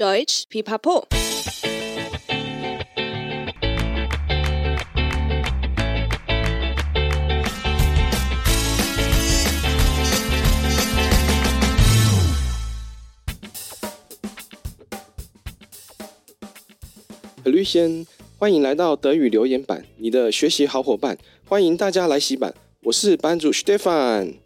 德语，pipapo。Hello，先欢迎来到德语留言板，你的学习好伙伴，欢迎大家来洗版，我是班主 Stefan。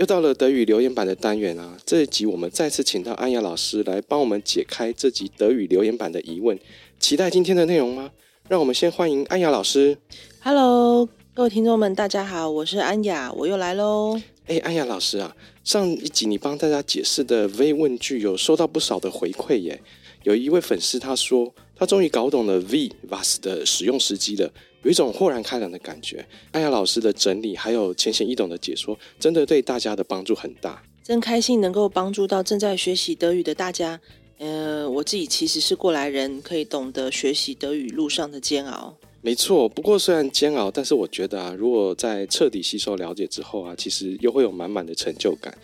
又到了德语留言板的单元啊！这一集我们再次请到安雅老师来帮我们解开这集德语留言板的疑问。期待今天的内容吗？让我们先欢迎安雅老师。Hello，各位听众们，大家好，我是安雅，我又来喽。哎，安雅老师啊，上一集你帮大家解释的 V 问句有收到不少的回馈耶。有一位粉丝他说，他终于搞懂了 V was 的使用时机了。有一种豁然开朗的感觉。安雅老师的整理还有浅显易懂的解说，真的对大家的帮助很大。真开心能够帮助到正在学习德语的大家。呃，我自己其实是过来人，可以懂得学习德语路上的煎熬。没错，不过虽然煎熬，但是我觉得啊，如果在彻底吸收了解之后啊，其实又会有满满的成就感。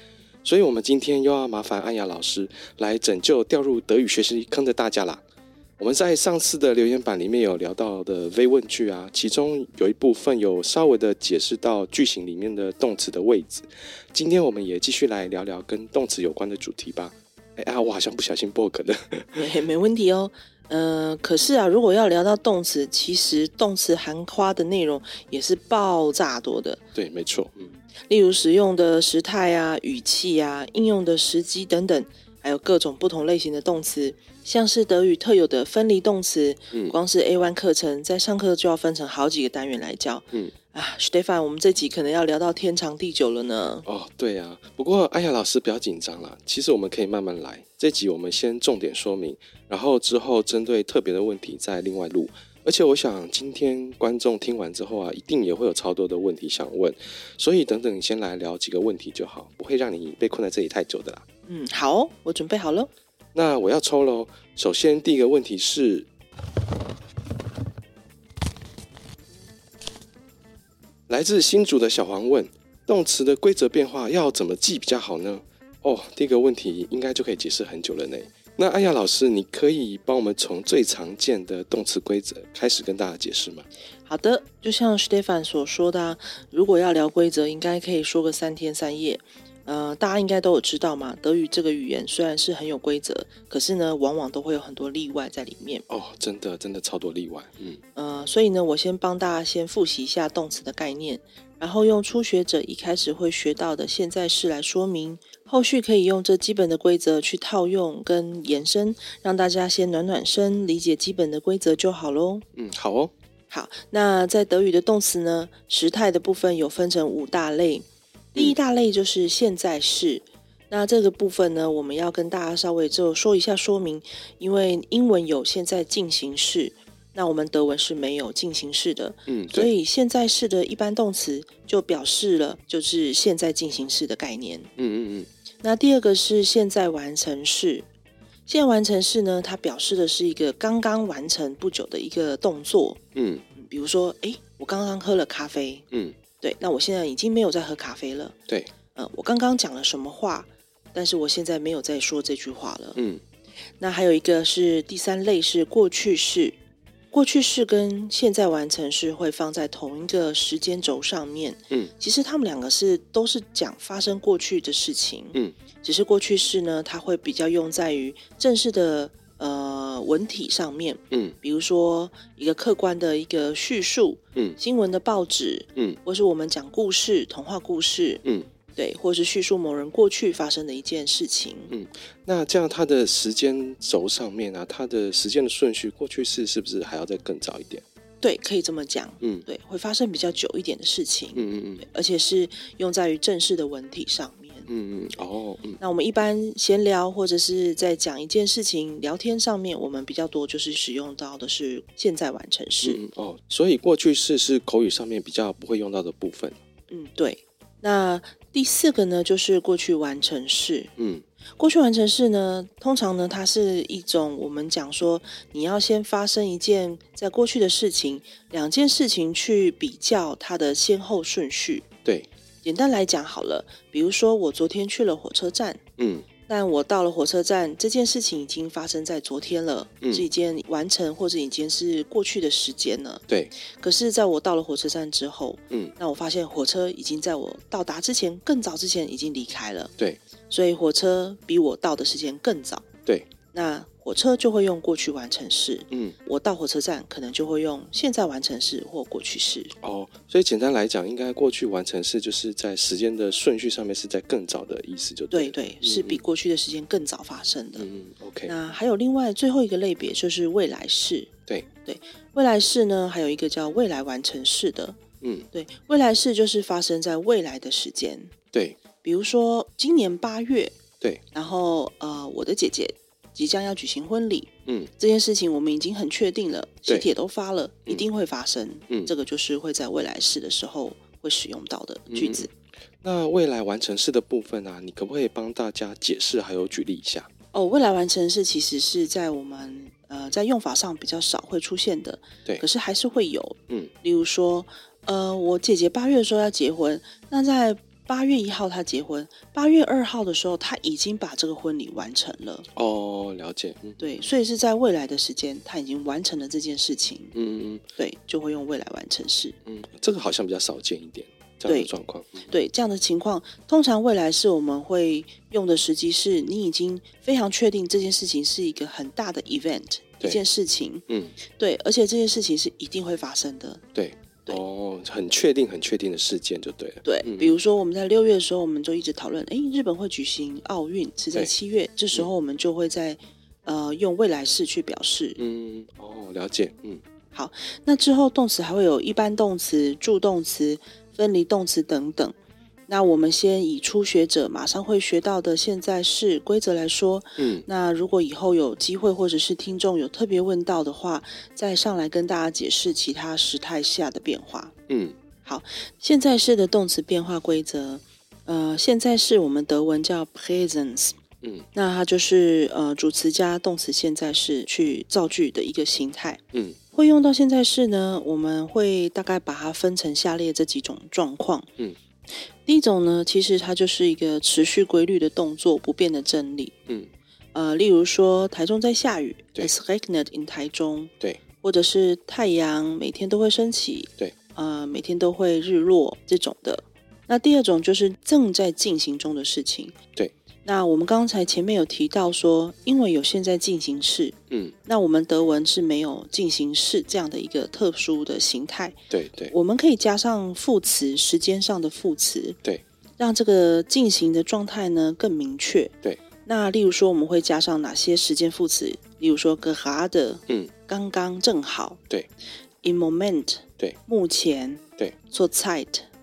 所以，我们今天又要麻烦安雅老师来拯救掉入德语学习坑的大家啦。我们在上次的留言板里面有聊到的 V 问句啊，其中有一部分有稍微的解释到句型里面的动词的位置。今天我们也继续来聊聊跟动词有关的主题吧。哎啊，我好像不小心 bug 了。没没问题哦。嗯、呃，可是啊，如果要聊到动词，其实动词含括的内容也是爆炸多的。对，没错。嗯，例如使用的时态啊、语气啊、应用的时机等等。还有各种不同类型的动词，像是德语特有的分离动词，嗯，光是 A one 课程在上课就要分成好几个单元来教，嗯啊，Stefan，我们这集可能要聊到天长地久了呢。哦，对啊，不过哎呀老师不要紧张啦，其实我们可以慢慢来。这集我们先重点说明，然后之后针对特别的问题再另外录。而且我想今天观众听完之后啊，一定也会有超多的问题想问，所以等等先来聊几个问题就好，不会让你被困在这里太久的啦。嗯，好，我准备好了。那我要抽喽。首先，第一个问题是，来自新竹的小黄问：动词的规则变化要怎么记比较好呢？哦，第一个问题应该就可以解释很久了呢。那安雅老师，你可以帮我们从最常见的动词规则开始跟大家解释吗？好的，就像 Stefan 所说的啊，如果要聊规则，应该可以说个三天三夜。呃，大家应该都有知道嘛，德语这个语言虽然是很有规则，可是呢，往往都会有很多例外在里面。哦，真的，真的超多例外。嗯，呃，所以呢，我先帮大家先复习一下动词的概念，然后用初学者一开始会学到的现在式来说明，后续可以用这基本的规则去套用跟延伸，让大家先暖暖身，理解基本的规则就好喽。嗯，好哦。好，那在德语的动词呢，时态的部分有分成五大类。第一大类就是现在式，那这个部分呢，我们要跟大家稍微就说一下说明，因为英文有现在进行式，那我们德文是没有进行式的，嗯，所以现在式的一般动词就表示了就是现在进行式的概念，嗯嗯嗯。那第二个是现在完成式，现在完成式呢，它表示的是一个刚刚完成不久的一个动作，嗯，比如说，哎，我刚刚喝了咖啡，嗯。对，那我现在已经没有在喝咖啡了。对，嗯，我刚刚讲了什么话，但是我现在没有再说这句话了。嗯，那还有一个是第三类是过去式，过去式跟现在完成式会放在同一个时间轴上面。嗯，其实他们两个是都是讲发生过去的事情。嗯，只是过去式呢，它会比较用在于正式的。呃，文体上面，嗯，比如说一个客观的一个叙述，嗯，新闻的报纸，嗯，或是我们讲故事、童话故事，嗯，对，或是叙述某人过去发生的一件事情，嗯，那这样它的时间轴上面啊，它的时间的顺序，过去式是不是还要再更早一点？对，可以这么讲，嗯，对，会发生比较久一点的事情，嗯嗯嗯，而且是用在于正式的文体上面。嗯嗯哦，嗯，那我们一般闲聊或者是在讲一件事情聊天上面，我们比较多就是使用到的是现在完成式。嗯哦，所以过去式是口语上面比较不会用到的部分。嗯，对。那第四个呢，就是过去完成式。嗯，过去完成式呢，通常呢，它是一种我们讲说，你要先发生一件在过去的事情，两件事情去比较它的先后顺序。对。简单来讲好了，比如说我昨天去了火车站，嗯，但我到了火车站，这件事情已经发生在昨天了，嗯、是一件完成或者已经是过去的时间了。对。可是，在我到了火车站之后，嗯，那我发现火车已经在我到达之前更早之前已经离开了。对。所以火车比我到的时间更早。对。那火车就会用过去完成式，嗯，我到火车站可能就会用现在完成式或过去式。哦，所以简单来讲，应该过去完成式就是在时间的顺序上面是在更早的意思就对，对对，是比过去的时间更早发生的。嗯，OK。那还有另外最后一个类别就是未来式，对对，未来式呢还有一个叫未来完成式的，嗯，对，未来式就是发生在未来的时间，对，比如说今年八月，对，然后呃，我的姐姐。即将要举行婚礼，嗯，这件事情我们已经很确定了，喜帖都发了，嗯、一定会发生。嗯，这个就是会在未来式的时候会使用到的句子。嗯、那未来完成式的部分啊，你可不可以帮大家解释还有举例一下？哦，未来完成式其实是在我们呃在用法上比较少会出现的，对，可是还是会有。嗯，例如说，呃，我姐姐八月的时候要结婚，那在八月一号他结婚，八月二号的时候他已经把这个婚礼完成了。哦，了解。嗯，对，所以是在未来的时间他已经完成了这件事情。嗯嗯，对，就会用未来完成式。嗯，这个好像比较少见一点这样的状况。对，对，这样的情况，通常未来是我们会用的时机是你已经非常确定这件事情是一个很大的 event，一件事情。嗯，对，而且这件事情是一定会发生的。对。哦，很确定、很确定的事件就对了。对，嗯、比如说我们在六月的时候，我们就一直讨论，哎，日本会举行奥运，是在七月，这时候我们就会在呃用未来式去表示。嗯，哦，了解。嗯，好，那之后动词还会有一般动词、助动词、分离动词等等。那我们先以初学者马上会学到的现在式规则来说，嗯，那如果以后有机会或者是听众有特别问到的话，再上来跟大家解释其他时态下的变化。嗯，好，现在式的动词变化规则，呃，现在式我们德文叫 Präsens，嗯，那它就是呃主词加动词现在式去造句的一个形态。嗯，会用到现在式呢，我们会大概把它分成下列这几种状况。嗯。第一种呢，其实它就是一个持续规律的动作，不变的真理。嗯，呃，例如说，台中在下雨，It's rained in 台中。对，或者是太阳每天都会升起。对，呃，每天都会日落这种的。那第二种就是正在进行中的事情。对。那我们刚才前面有提到说，因为有现在进行式，嗯，那我们德文是没有进行式这样的一个特殊的形态，对对，我们可以加上副词，时间上的副词，对，让这个进行的状态呢更明确，对。那例如说，我们会加上哪些时间副词？例如说，gerade，嗯，刚刚正好，对，im Moment，对，目前，对，zurzeit，嗯。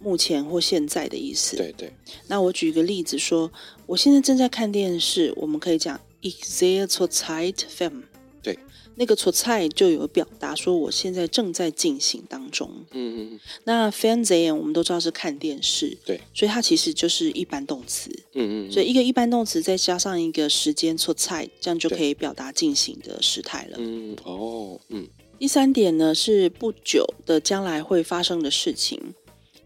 目前或现在的意思。对对。那我举一个例子说，我现在正在看电视，我们可以讲 Ich sehe zurzeit Film。对。那个 zurzeit 就有表达说我现在正在进行当中。嗯嗯嗯。那 Fernsehen 我们都知道是看电视。对。所以它其实就是一般动词。嗯，嗯嗯。所以一个一般动词再加上一个时间 zurzeit，这样就可以表达进行的时态了。嗯哦嗯。第三点呢是不久的将来会发生的事情。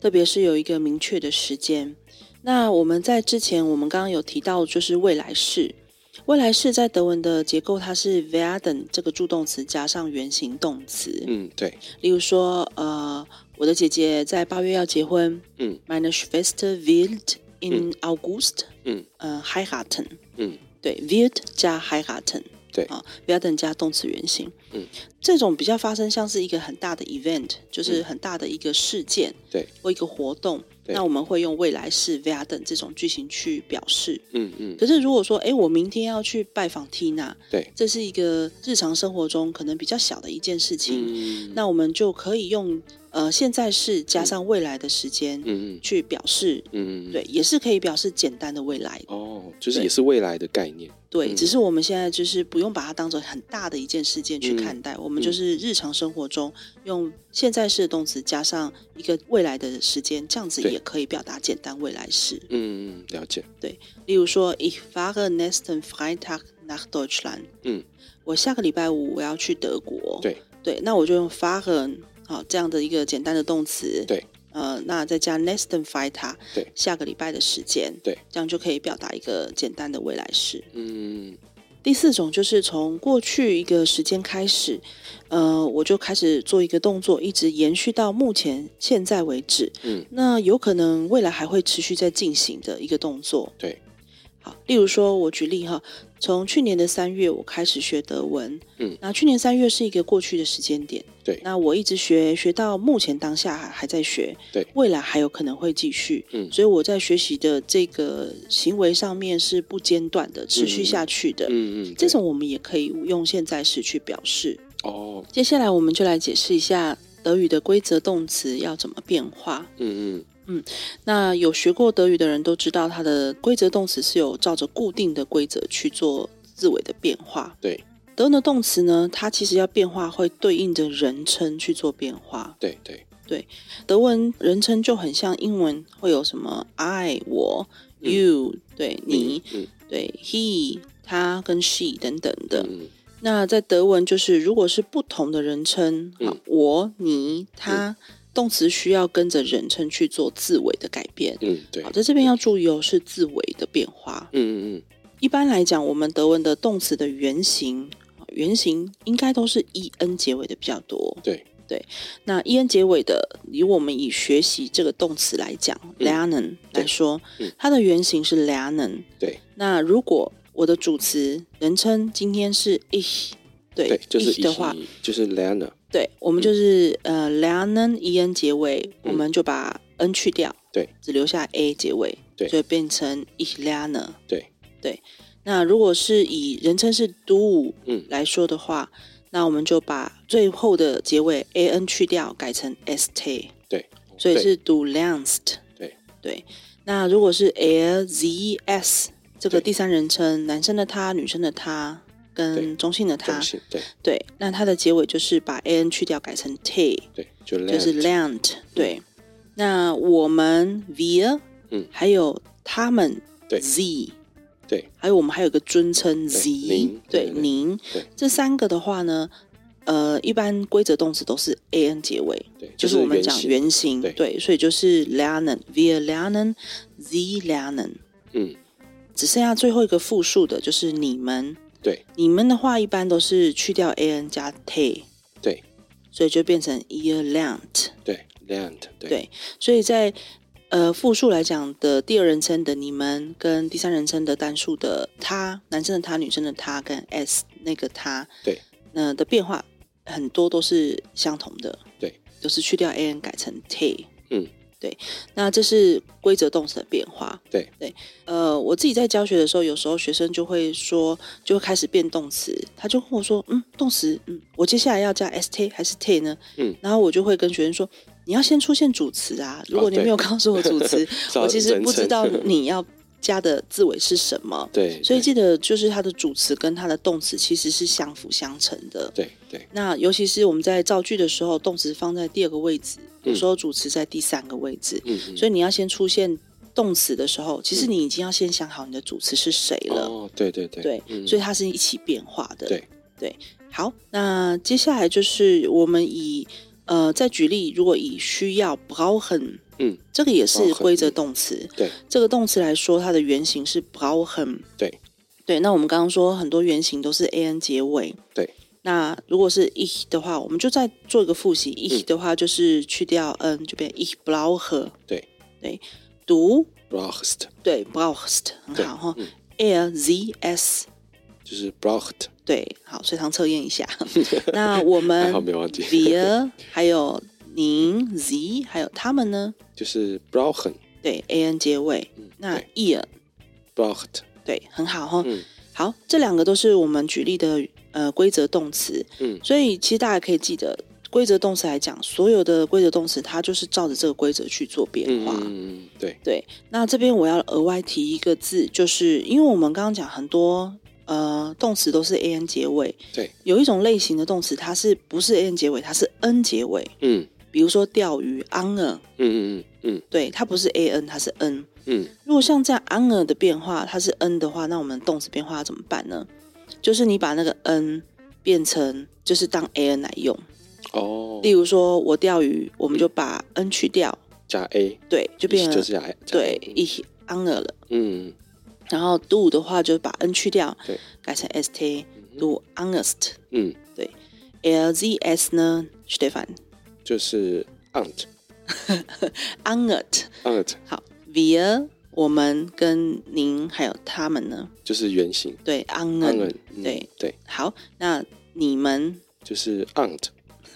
特别是有一个明确的时间。那我们在之前，我们刚刚有提到，就是未来式。未来式在德文的结构，它是 werden 这个助动词加上原形动词。嗯，对。例如说，呃，我的姐姐在八月要结婚。嗯，Meine Schwester wird in August 嗯。呃，heiraten。嗯，对，wird 加 heiraten。对啊，werden 加动词原形。嗯，这种比较发生像是一个很大的 event，就是很大的一个事件，对，或一个活动。那我们会用未来式 werden 这种句型去表示。嗯嗯。可是如果说，哎，我明天要去拜访 Tina，对，这是一个日常生活中可能比较小的一件事情。嗯。那我们就可以用呃现在是加上未来的时间，嗯嗯，去表示。嗯嗯。对，也是可以表示简单的未来。哦，就是也是未来的概念。对，只是我们现在就是不用把它当做很大的一件事件去看待，我们就是日常生活中用现在式的动词加上一个未来的时间，这样子也可以表达简单未来式。嗯嗯，了解。对，例如说，Ich fahre nächsten Freitag nach Deutschland。嗯，我下个礼拜五我要去德国。对对，那我就用 fahren 好这样的一个简单的动词。对。呃，那再加 nächsten Freitag，对，下个礼拜的时间，对，这样就可以表达一个简单的未来式。嗯，第四种就是从过去一个时间开始，呃，我就开始做一个动作，一直延续到目前现在为止。嗯，那有可能未来还会持续在进行的一个动作。对。例如说，我举例哈，从去年的三月我开始学德文，嗯，那去年三月是一个过去的时间点，对，那我一直学学到目前当下还还在学，对，未来还有可能会继续，嗯，所以我在学习的这个行为上面是不间断的，持续下去的，嗯嗯，这种我们也可以用现在时去表示。哦，接下来我们就来解释一下德语的规则动词要怎么变化，嗯嗯。嗯，那有学过德语的人都知道，它的规则动词是有照着固定的规则去做字尾的变化。对，德文的动词呢，它其实要变化会对应着人称去做变化。对对对，德文人称就很像英文会有什么 I 我、嗯、you 对你、嗯，对 he 他跟 she 等等的。嗯、那在德文就是如果是不同的人称，嗯、我你他。嗯动词需要跟着人称去做字尾的改变。嗯，对。好，在这边要注意哦，是字尾的变化。嗯嗯嗯。一般来讲，我们德文的动词的原型，原型应该都是 en 结尾的比较多。对对。那 en 结尾的，以我们以学习这个动词来讲，lernen、嗯、来说，它的原型是 lernen。对。那如果我的主词人称今天是 ich，对，对就是 ich 的话，就是 lernen。对，我们就是、嗯、呃，lernen en 结尾、嗯，我们就把 n 去掉，对，只留下 a 结尾，对，所以变成 ich lerne。对对，那如果是以人称是 do 嗯来说的话、嗯，那我们就把最后的结尾 a n 去掉，改成 st。对，所以是 do lernst。对对，那如果是 er sie es 这个第三人称，男生的他，女生的他。跟中性的他，对。对，那它的结尾就是把 an 去掉，改成 t，对，就，就是 lernt，对、嗯。那我们 wir，嗯，还有他们，对，sie，对，还有我们还有个尊称 sie，对，您，这三个的话呢，呃，一般规则动词都是 an 结尾，对，就是我们讲原型，对，对，所以就是 lernen，wir lernen，sie lernen，嗯，只剩下最后一个复数的，就是你们。对，你们的话一般都是去掉 an 加 t，对，所以就变成 ihr lernt，对对，对，所以在呃复数来讲的第二人称的你们跟第三人称的单数的他，男生的他，女生的他跟 s 那个他，对，那、呃、的变化很多都是相同的，对，都是去掉 an 改成 t，嗯。对，那这是规则动词的变化。对对，呃，我自己在教学的时候，有时候学生就会说，就会开始变动词，他就跟我说，嗯，动词，嗯，我接下来要加 st 还是 t 呢？嗯，然后我就会跟学生说，你要先出现主词啊，如果你没有告诉我主词，哦、我其实不知道你要。加的字尾是什么？对，所以记得就是它的主词跟它的动词其实是相辅相成的。对对。那尤其是我们在造句的时候，动词放在第二个位置，有时候主词在第三个位置。嗯。所以你要先出现动词的时候，其实你已经要先想好你的主词是谁了。哦，对对对。对，嗯、所以它是一起变化的。对对。好，那接下来就是我们以呃再举例，如果以需要 brauchen。嗯，这个也是规则动词。对，这个动词来说，它的原型是 brauchen。对，对。那我们刚刚说很多原型都是 an 结尾。对。那如果是 ich 的话，我们就再做一个复习。ich 的话就是去掉 n，就变 ich brauche。对。对。du brauchst。对，brauchst 很好哈。air z s 就是 braucht。对，好，随堂测验一下。那我们好没忘记。wir 还有。您、sie 还有他们呢？就是 brauchen，对，an 结尾。嗯、那 ihr braucht，对，很好哈、嗯。好，这两个都是我们举例的呃规则动词。嗯，所以其实大家可以记得，规则动词来讲，所有的规则动词它就是照着这个规则去做变化。嗯，对对。那这边我要额外提一个字，就是因为我们刚刚讲很多呃动词都是 an 结尾。对。有一种类型的动词，它是不是 an 结尾？它是 n 结尾。嗯。比如说钓鱼嗯嗯嗯嗯，对，它不是 a n，它是 n，嗯，如果像这样 angel 的变化，它是 n 的话，那我们动词变化要怎么办呢？就是你把那个 n 变成就是当 a n 来用，哦，例如说我钓鱼，我们就把 n 去掉，加 a，对，就变成就是加 a，对，ich ange 了。嗯，然后 do 的话就把 n 去掉，对，改成 s t，do honest，。嗯，对，lzs 呢，Stefan 就是 aunt，aunt，aunt。好，via 我们跟您还有他们呢，就是原型。对，angen，对。对。好，那你们？就是 aunt。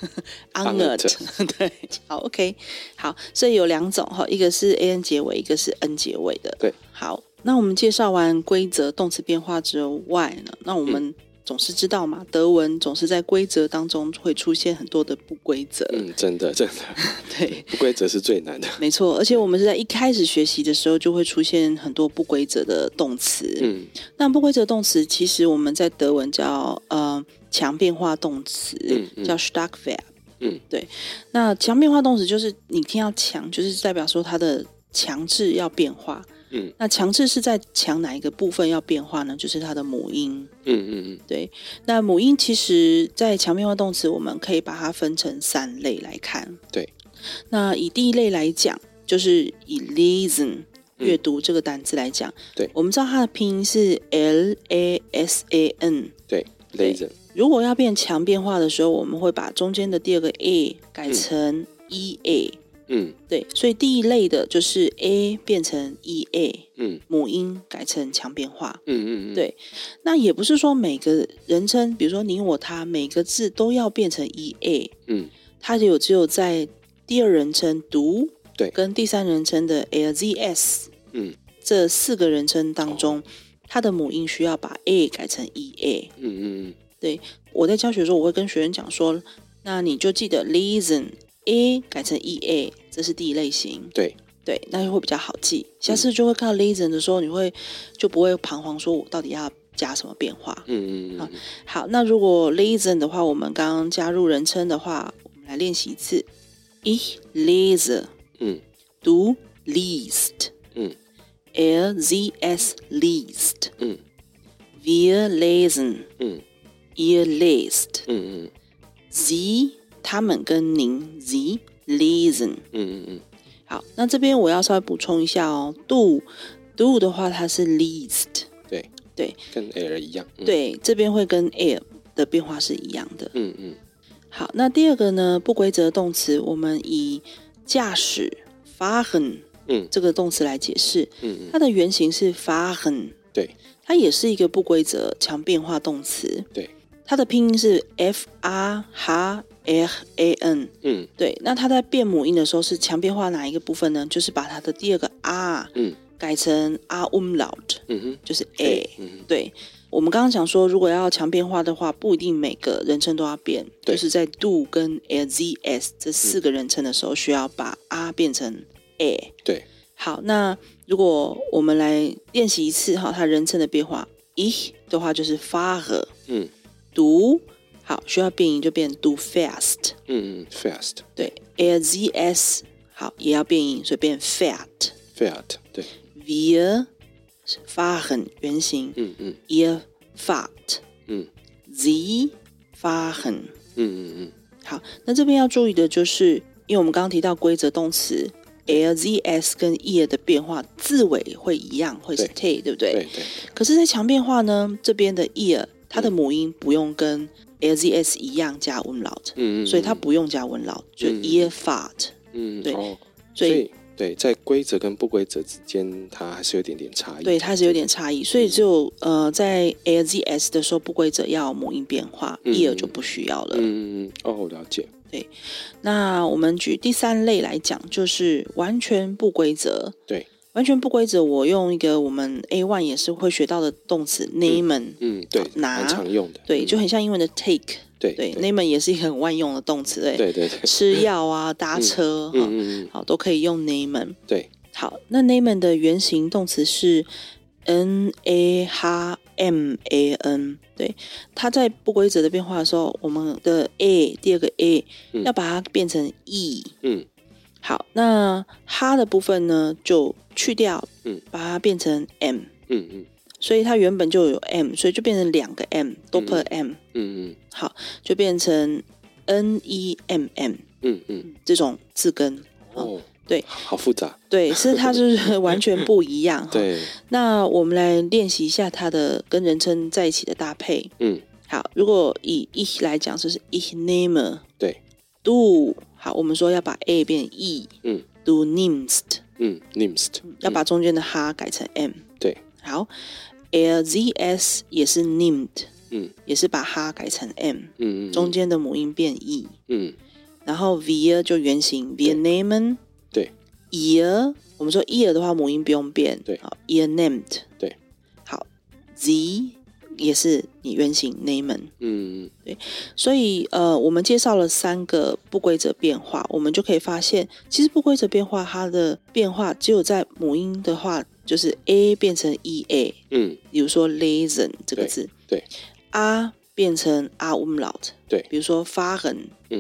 Angert 对，好，OK，好，所以有两种哈，一个是 an 结尾，一个是 n 结尾的。对，好，那我们介绍完规则动词变化之外呢，那我们总是知道嘛，嗯、德文总是在规则当中会出现很多的不规则。嗯，真的，真的，对，不规则是最难的。没错，而且我们是在一开始学习的时候就会出现很多不规则的动词。嗯，那不规则动词其实我们在德文叫呃。强变化动词、嗯嗯、叫 Stark Verb。嗯，对。那强变化动词就是你听到强，就是代表说它的强制要变化。嗯，那强制是在强哪一个部分要变化呢？就是它的母音。嗯嗯嗯，对。那母音其实，在强变化动词，我们可以把它分成三类来看。对。那以第一类来讲，就是以 lesen 阅读这个单词来讲。对。我们知道它的拼音是 L A S A N。对，lesen。如果要变强变化的时候，我们会把中间的第二个 a 改成 e a。嗯，对，所以第一类的就是 a 变成 e a。嗯，母音改成强变化。嗯嗯嗯，对。那也不是说每个人称，比如说你我他，每个字都要变成 e a。嗯，它有只有在第二人称读，对，跟第三人称的 l z s，嗯，这四个人称当中，哦，它的母音需要把 a 改成 e a。嗯嗯嗯。对，我在教学的时候，我会跟学员讲说，那你就记得 listen a 改成 e a，这是第一类型。对对，那就会比较好记。下次就会看到 listen 的时候，你会就不会彷徨，说我到底要加什么变化？嗯嗯嗯。好，那如果 listen 的话，我们刚刚加入人称的话，我们来练习一次。Ich lese，嗯，Du liest，嗯，Er sie es liest，嗯，Wir lesen，嗯。Ihr lest，嗯嗯，Sie 他们跟您，Sie lesen，嗯嗯嗯，好，那这边我要稍微补充一下哦，do do 的话它是 least，对。对，跟 air 一样，嗯、对，这边会跟 air 的变化是一样的，嗯嗯，好，那第二个呢，不规则动词，我们以驾驶 fahren，嗯，这个动词来解释，嗯嗯，它的原型是 fahren，对，它也是一个不规则强变化动词，对。它的拼音是 F R H R A N，嗯，对。那它在变母音的时候是强变化哪一个部分呢？就是把它的第二个 R，嗯，改成 R umlaut，嗯哼，就是 A，对。我们刚刚讲说，如果要强变化的话，不一定每个人称都要变，对就是在 do 跟 L Z S 这四个人称的时候，需要把 R 变成 A。对。好，那如果我们来练习一次哈，它人称的变化，Ich 的话就是 fahre，嗯。读好，需要变音就变 do fast。嗯嗯，fast。对，l z s 好也要变音，所以变 fat。fat 对。wir fahren 原型。嗯嗯。ihr fahrt。嗯。sie fahren。嗯嗯嗯。好，那这边要注意的就是，因为我们刚刚提到规则动词 l z s 跟 ear 的变化，字尾会一样，会是 t，对不对？对对。可是，在强变化呢，这边的 ear。它的母音不用跟 l z s 一样加 umlaut，嗯，所以它不用加 umlaut，就 ear fahrt，嗯，对，所以对，在规则跟不规则之间，它还是有点点差异，对，它是有点差异，所以就呃，在 l z s 的时候不规则要母音变化，ear 就不需要了，嗯嗯。哦，了解，对，那我们举第三类来讲，就是完全不规则，对。完全不规则，我用一个我们 A one 也是会学到的动词 nehmen，嗯，对，拿，常用的，对，就很像英文的 take，对对，nehmen 也是一个很万用的动词，对对对，吃药啊，搭车，嗯，好，都可以用 nehmen，对，好，那 nehmen 的原型动词是 n a h m a n，对，它在不规则的变化的时候，我们的 a 第二个 a 要把它变成 e，嗯。好，那哈的部分呢，就去掉，嗯，把它变成 m，嗯嗯，所以它原本就有 m，所以就变成两个 m，doppel m，嗯嗯，好，就变成 n e m m，嗯嗯，这种字根，哦，对，好复杂。对，是它是完全不一样。对，那我们来练习一下它的跟人称在一起的搭配。嗯，好，如果以 ich 来讲，就是 ich nehme。对，du 好，我们说要把 a 变 e，嗯，do nimst，嗯，nimst，要把中间的哈改成 m，对，好，lzs 也是 nimd，嗯，也是把哈改成 m，嗯嗯，中间的母音变 e，嗯，然后 via 就原型 v i e n a m e n 对，ear，我们说 ear 的话母音不用变，对，好，ear named，对，好，z。也是你原型 nehmen。嗯，对，所以呃，我们介绍了三个不规则变化，我们就可以发现，其实不规则变化它的变化只有在母音的话，就是 a 变成 e a。嗯，比如说 lesen 这个字。对，a 变成 a umlaut。对，比如说 fahren。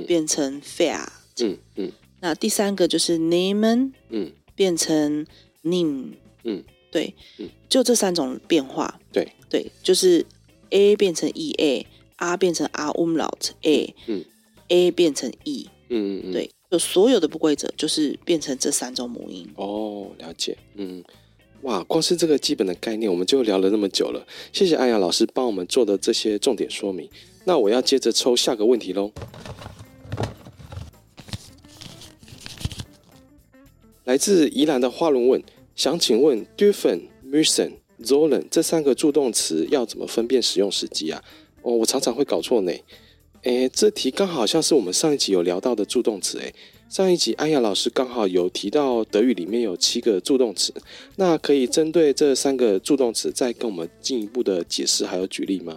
变成 fair，嗯嗯，那第三个就是 nehmen，嗯，变成 nimm，嗯，对，嗯，就这三种变化，对。对，就是 a 变成 e a，r 变成 r umlaut a，嗯，a 变成 e，嗯嗯嗯，对，就所有的不规则就是变成这三种母音。哦，了解，嗯，哇，光是这个基本的概念我们就聊了那么久了，谢谢安雅老师帮我们做的这些重点说明。那我要接着抽下个问题喽。来自宜兰的花轮问，想请问 dürfen、müssen、sollen 这三个助动词要怎么分辨使用时机啊？哦，我常常会搞错呢。诶，这题刚好像是我们上一集有聊到的助动词。诶，上一集安雅老师刚好有提到德语里面有七个助动词，那可以针对这三个助动词再跟我们进一步的解释还有举例吗？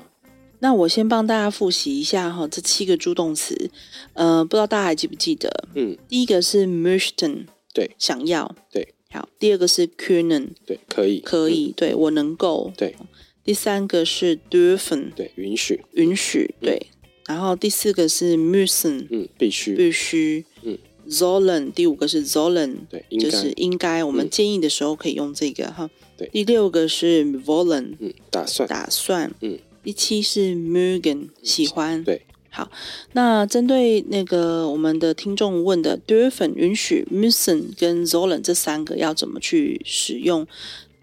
那我先帮大家复习一下哈，这七个助动词，呃，不知道大家还记不记得？嗯，第一个是 möchten。对，想要对，好。第二个是 können，对，可以，可以，对我能够，对。第三个是 dürfen，对，允许，允许，对。然后第四个是 müssen，嗯，必须，必须，嗯。Zollen，第五个是 Zollen，对，就是应该。我们建议的时候可以用这个哈。对。第六个是 wollen，嗯，打算，打算，嗯。第七是 mögen，喜欢，对。好，那针对那个我们的听众问的 dürfen 允许 müssen 跟 sollen 这三个要怎么去使用，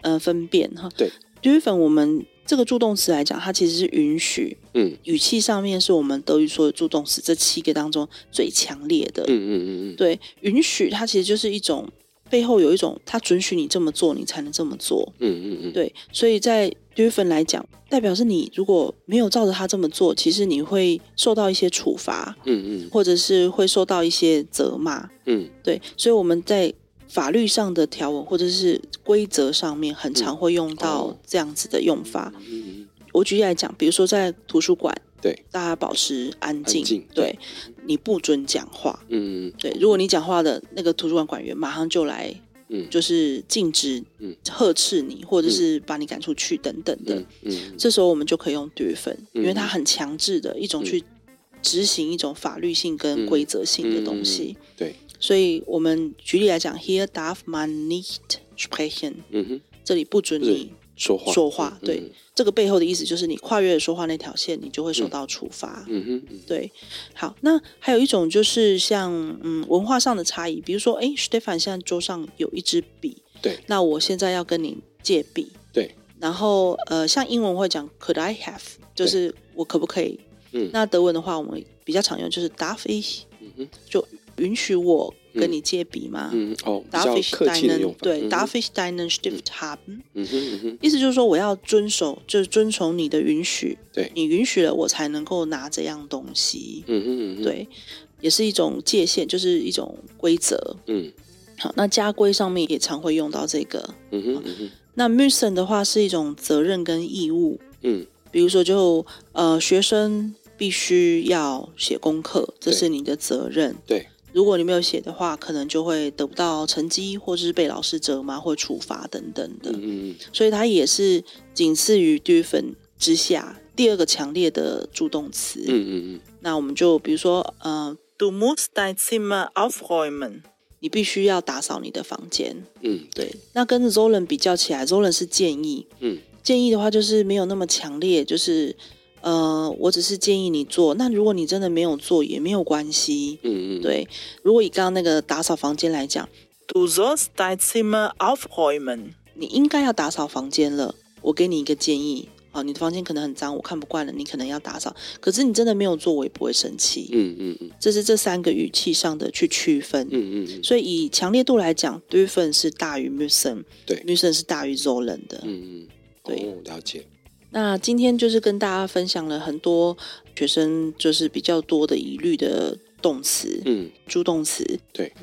呃，分辨哈？对，dürfen 我们这个助动词来讲，它其实是允许，嗯，语气上面是我们德语说的助动词这七个当中最强烈的，嗯嗯嗯嗯，对，允许它其实就是一种背后有一种，他准许你这么做，你才能这么做，嗯嗯嗯，对，所以在 dürfen 来讲。代表是你如果没有照着他这么做，其实你会受到一些处罚，嗯嗯，或者是会受到一些责骂，嗯，对，所以我们在法律上的条文或者是规则上面，很常会用到这样子的用法。嗯嗯，我举例来讲，比如说在图书馆，对，大家保持安静，安静，对，你不准讲话，嗯。嗯，对，如果你讲话的那个图书馆馆员马上就来。嗯，就是禁止，嗯，呵斥你，或者是把你赶出去等等的。嗯，嗯，这时候我们就可以用 dürfen，因为它很强制的一种去执行一种法律性跟规则性的东西。对，所以我们举例来讲，Hier darf man nicht sprechen。嗯哼，这里不准你。说话，说话，对，嗯、这个背后的意思就是你跨越了说话那条线，你就会受到处罚。嗯哼，嗯对。好，那还有一种就是像嗯文化上的差异，比如说，哎，Stefan 现在桌上有一支笔，对，那我现在要跟你借笔，对。然后呃，像英文会讲 Could I have，就是我可不可以？嗯。那德文的话，我们比较常用就是 Darf ich，嗯哼，就允许我。跟你借笔吗？嗯哦，比较客气的用法。对，Darf ich deinen Stift haben？嗯哼嗯哼，意思就是说我要遵守，就是遵从你的允许。对，你允许了，我才能够拿这样东西。嗯哼嗯哼，对，也是一种界限，就是一种规则。嗯，好，那家规上面也常会用到这个。嗯哼嗯哼，那 müssen 的话是一种责任跟义务。嗯，比如说就呃，学生必须要写功课，这是你的责任。对。如果你没有写的话，可能就会得不到成绩，或者是被老师责骂或处罚等等的。嗯嗯，所以它也是仅次于 dürfen 之下第二个强烈的助动词。嗯嗯嗯。那我们就比如说，呃，Du musst dein Zimmer aufräumen，你必须要打扫你的房间。嗯，对。那跟 Zolan 比较起来，Zolan 是建议。嗯，建议的话就是没有那么强烈，就是。呃，我只是建议你做。那如果你真的没有做，也没有关系。嗯嗯。对，如果以刚刚那个打扫房间来讲，Du sollst dein Zimmer aufräumen。你应该要打扫房间了。我给你一个建议。啊，你的房间可能很脏，我看不惯了，你可能要打扫。可是你真的没有做，我也不会生气。嗯嗯嗯，这是这三个语气上的去区分。嗯嗯嗯。所以以强烈度来讲，dürfen 是大于 müssen，对，müssen 是大于 sollen 的。嗯嗯，对，哦，了解。那今天就是跟大家分享了很多学生就是比较多的疑虑的动词，嗯，助动词，对。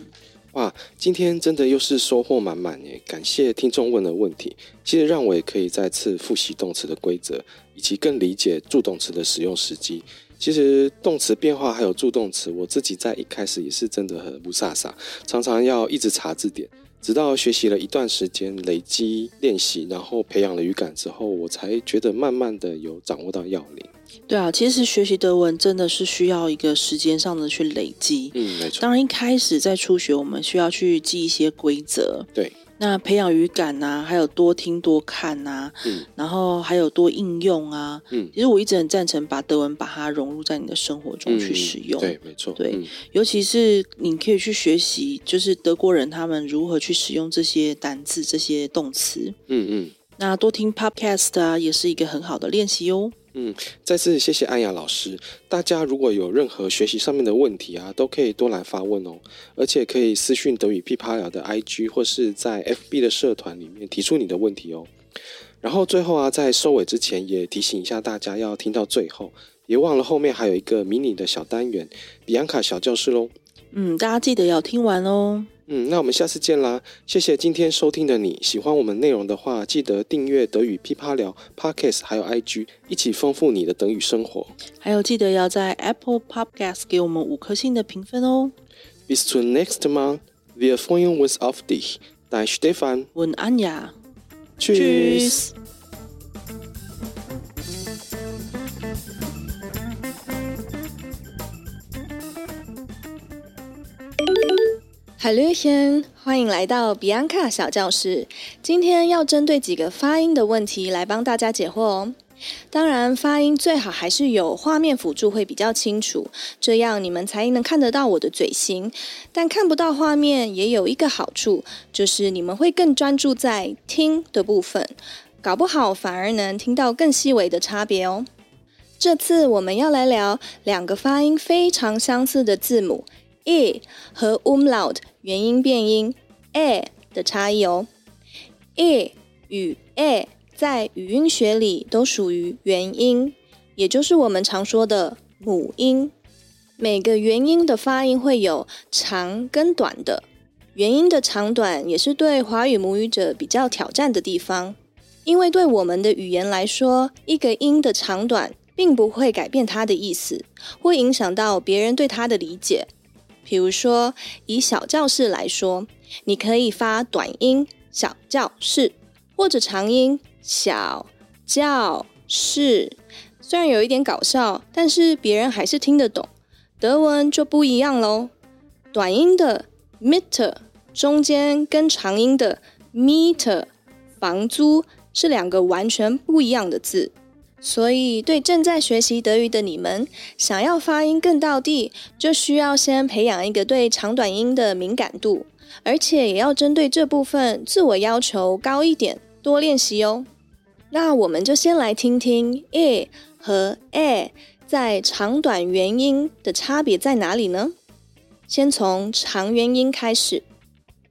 哇，今天真的又是收获满满耶！感谢听众问的问题，其实让我也可以再次复习动词的规则，以及更理解助动词的使用时机。其实动词变化还有助动词，我自己在一开始也是真的很不飒飒，常常要一直查字典，直到学习了一段时间，累积练习，然后培养了语感之后，我才觉得慢慢的有掌握到要领。对啊，其实学习德文真的是需要一个时间上的去累积。嗯，没错。当然一开始在初学，我们需要去记一些规则。对。那培养语感呐、啊，还有多听多看呐、啊，嗯，然后还有多应用啊，嗯，其实我一直很赞成把德文把它融入在你的生活中去使用。嗯、对，没错。对、嗯，尤其是你可以去学习，就是德国人他们如何去使用这些单字、这些动词。嗯嗯。那多听 podcast 啊，也是一个很好的练习哦。嗯，再次谢谢安雅老师。大家如果有任何学习上面的问题啊，都可以多来发问哦。而且可以私讯德语噼啪聊的 IG，或是在 FB 的社团里面提出你的问题哦。然后最后啊，在收尾之前也提醒一下大家，要听到最后，别忘了后面还有一个迷你的小单元——比安卡小教室喽。嗯，大家记得要听完哦。嗯，那我们下次见啦！谢谢今天收听的你，喜欢我们内容的话，记得订阅德语噼啪聊 Podcast，还有 IG，一起丰富你的德语生活。还有记得要在 Apple Podcast 给我们五颗星的评分哦。Bis zum nächsten Mal, wir freuen uns auf dich. Dein Stefan und Anja. Tschüss. Hello, 天欢迎来到比安卡小教室。今天要针对几个发音的问题来帮大家解惑哦。当然，发音最好还是有画面辅助会比较清楚，这样你们才能看得到我的嘴型。但看不到画面也有一个好处，就是你们会更专注在听的部分，搞不好反而能听到更细微的差别哦。这次我们要来聊两个发音非常相似的字母。E 和 umlaut 元音变音 a 的差异哦。e 与 a 在语音学里都属于元音，也就是我们常说的母音。每个元音的发音会有长跟短的，元音的长短也是对华语母语者比较挑战的地方，因为对我们的语言来说，一个音的长短并不会改变它的意思，会影响到别人对它的理解。比如说，以小教室来说，你可以发短音“小教室”或者长音“小教室”，虽然有一点搞笑，但是别人还是听得懂。德文就不一样喽，短音的 meter 中间跟长音的 meter 房租是两个完全不一样的字。所以，对正在学习德语的你们，想要发音更到地，就需要先培养一个对长短音的敏感度，而且也要针对这部分自我要求高一点，多练习哦。那我们就先来听听 “e” 和 “e” 在长短元音的差别在哪里呢？先从长元音开始，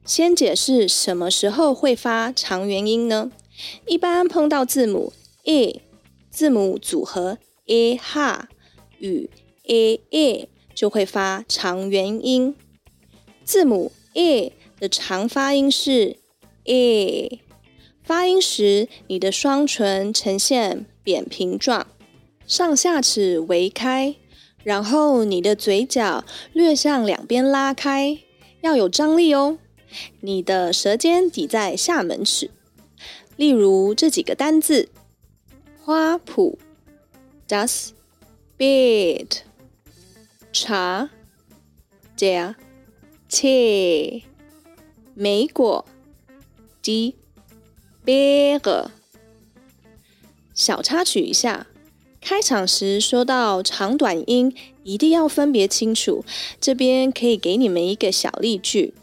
先解释什么时候会发长元音呢？一般碰到字母 “e”。字母组合 a h 与 a a 就会发长元音。字母 a 的长发音是 a，发音时你的双唇呈现扁平状，上下齿微开，然后你的嘴角略向两边拉开，要有张力哦。你的舌尖抵在下门齿。例如这几个单字。花圃，das Beet，茶，der Tee，莓果，die Beere。小插曲一下，开场时说到长短音一定要分别清楚，这边可以给你们一个小例句。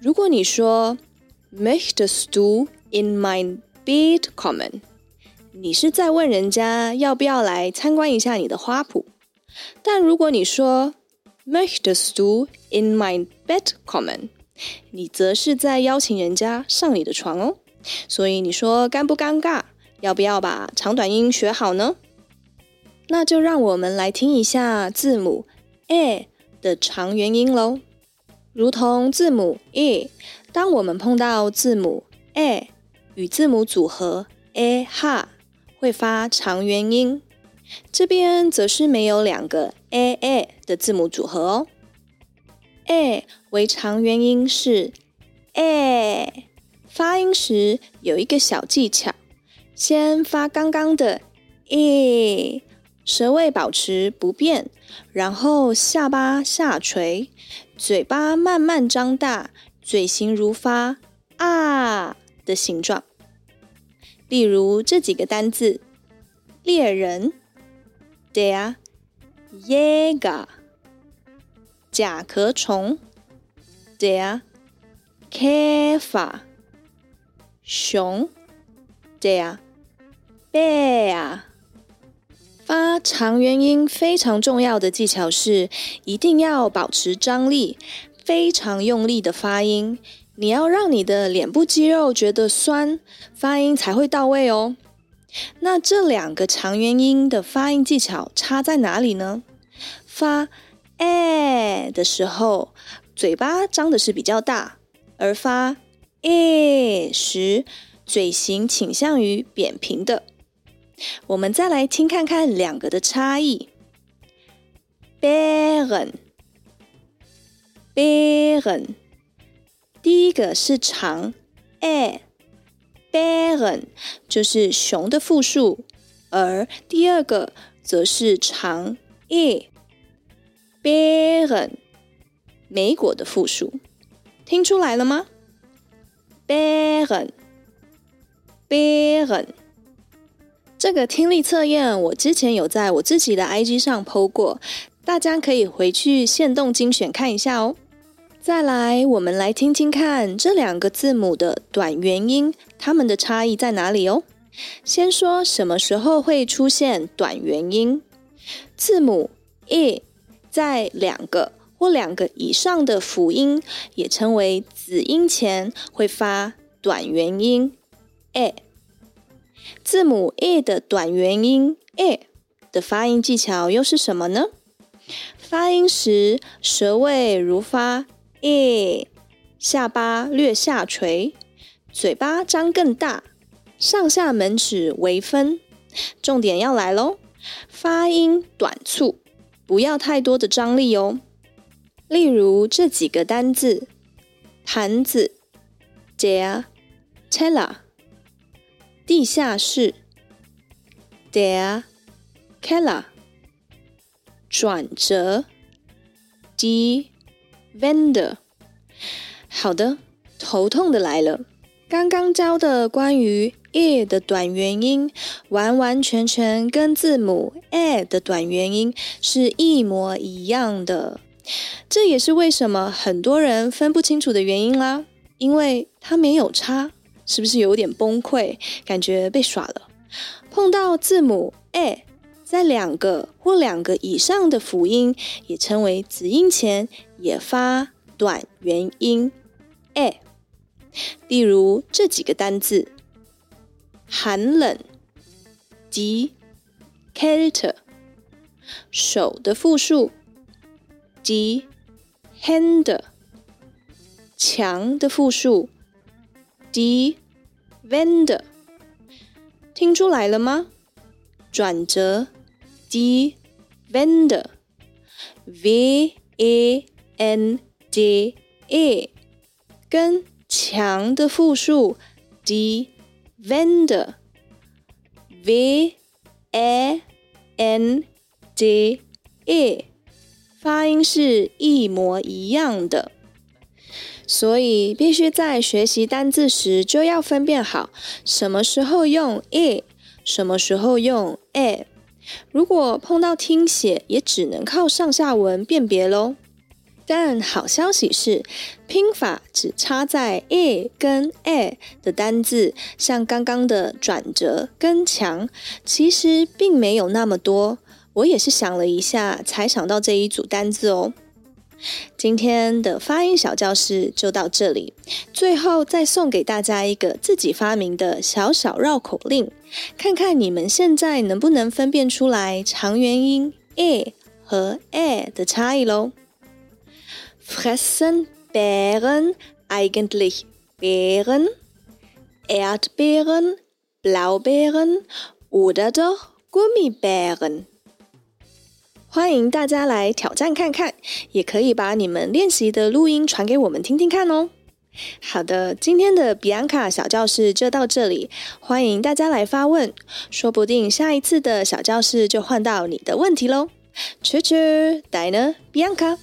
如果你说 Möchtest du in mein Beet kommen？你是在问人家要不要来参观一下你的花圃。但如果你说 Möchtest du in mein Bett kommen？你则是在邀请人家上你的床哦。所以你说尴不尴尬？要不要把长短音学好呢？那就让我们来听一下字母 a 的长元音喽。如同字母 e，当我们碰到字母 a 与字母组合 a ha，会发长元音。这边则是没有两个 a a 的字母组合哦。a 为长元音是 a，发音时有一个小技巧，先发刚刚的 e，舌位保持不变，然后下巴下垂，嘴巴慢慢张大，嘴型如发啊的形状。例如这几个单字：猎人。Der Jäger，甲壳虫。；Der Käfer，熊。；Der Bär。发长元音非常重要的技巧是，一定要保持张力，非常用力的发音。你要让你的脸部肌肉觉得酸，发音才会到位哦。那这两个长元音的发音技巧差在哪里呢？发 a 的时候，嘴巴张的是比较大，而发 e 时，嘴型倾向于扁平的。我们再来听看看两个的差异。Bären，Bären，第一个是长 a。Bären 就是熊的复数，而第二个则是长 e。Beeren 莓果的复数，听出来了吗？Beeren，Beeren，这个听力测验我之前有在我自己的 IG 上 PO 过，大家可以回去限动精选看一下哦。再来，我们来听听看这两个字母的短元音，它们的差异在哪里哦？先说什么时候会出现短元音？字母 e 在两个或两个以上的辅音，也称为子音前，会发短元音 e。字母 e 的短元音 e 的发音技巧又是什么呢？发音时舌位如发。诶，下巴略下垂，嘴巴张更大，上下门齿微分。重点要来喽，发音短促，不要太多的张力哦。例如这几个单字：盘子，der Teller；地下室，der Keller；转折，die Wende，好的，头痛的来了。刚刚教的关于 e 的短元音，完完全全跟字母 a 的短元音是一模一样的。这也是为什么很多人分不清楚的原因啦，因为它没有差，是不是有点崩溃？感觉被耍了。碰到字母 a。在两个或两个以上的辅音，也称为子音前，也发短元音 a。例如这几个单字：寒冷，die Kälte；手的复数，die Hände；墙的复数，die Wände。听出来了吗？转折。Die Wände，W A N D E，跟墙的复数。Die Wände，W A N D E，发音是一模一样的，所以必须在学习单字时就要分辨好，什么时候用 e，什么时候用 a。如果碰到听写，也只能靠上下文辨别喽。但好消息是，拼法只差在 a 跟 a 的单字，像刚刚的转折跟强，其实并没有那么多。我也是想了一下，才想到这一组单字哦。今天的发音小教室就到这里，最后再送给大家一个自己发明的小小绕口令，看看你们现在能不能分辨出来长元音 a 和 e 的差异喽。Fressen Bären eigentlich Beeren, Erdbeeren, Blaubeeren oder doch Gummibären？欢迎大家来挑战看看，也可以把你们练习的录音传给我们听听看哦。好的，今天的比安卡小教室就到这里，欢迎大家来发问，说不定下一次的小教室就换到你的问题喽。Tschüss，deine Bianca。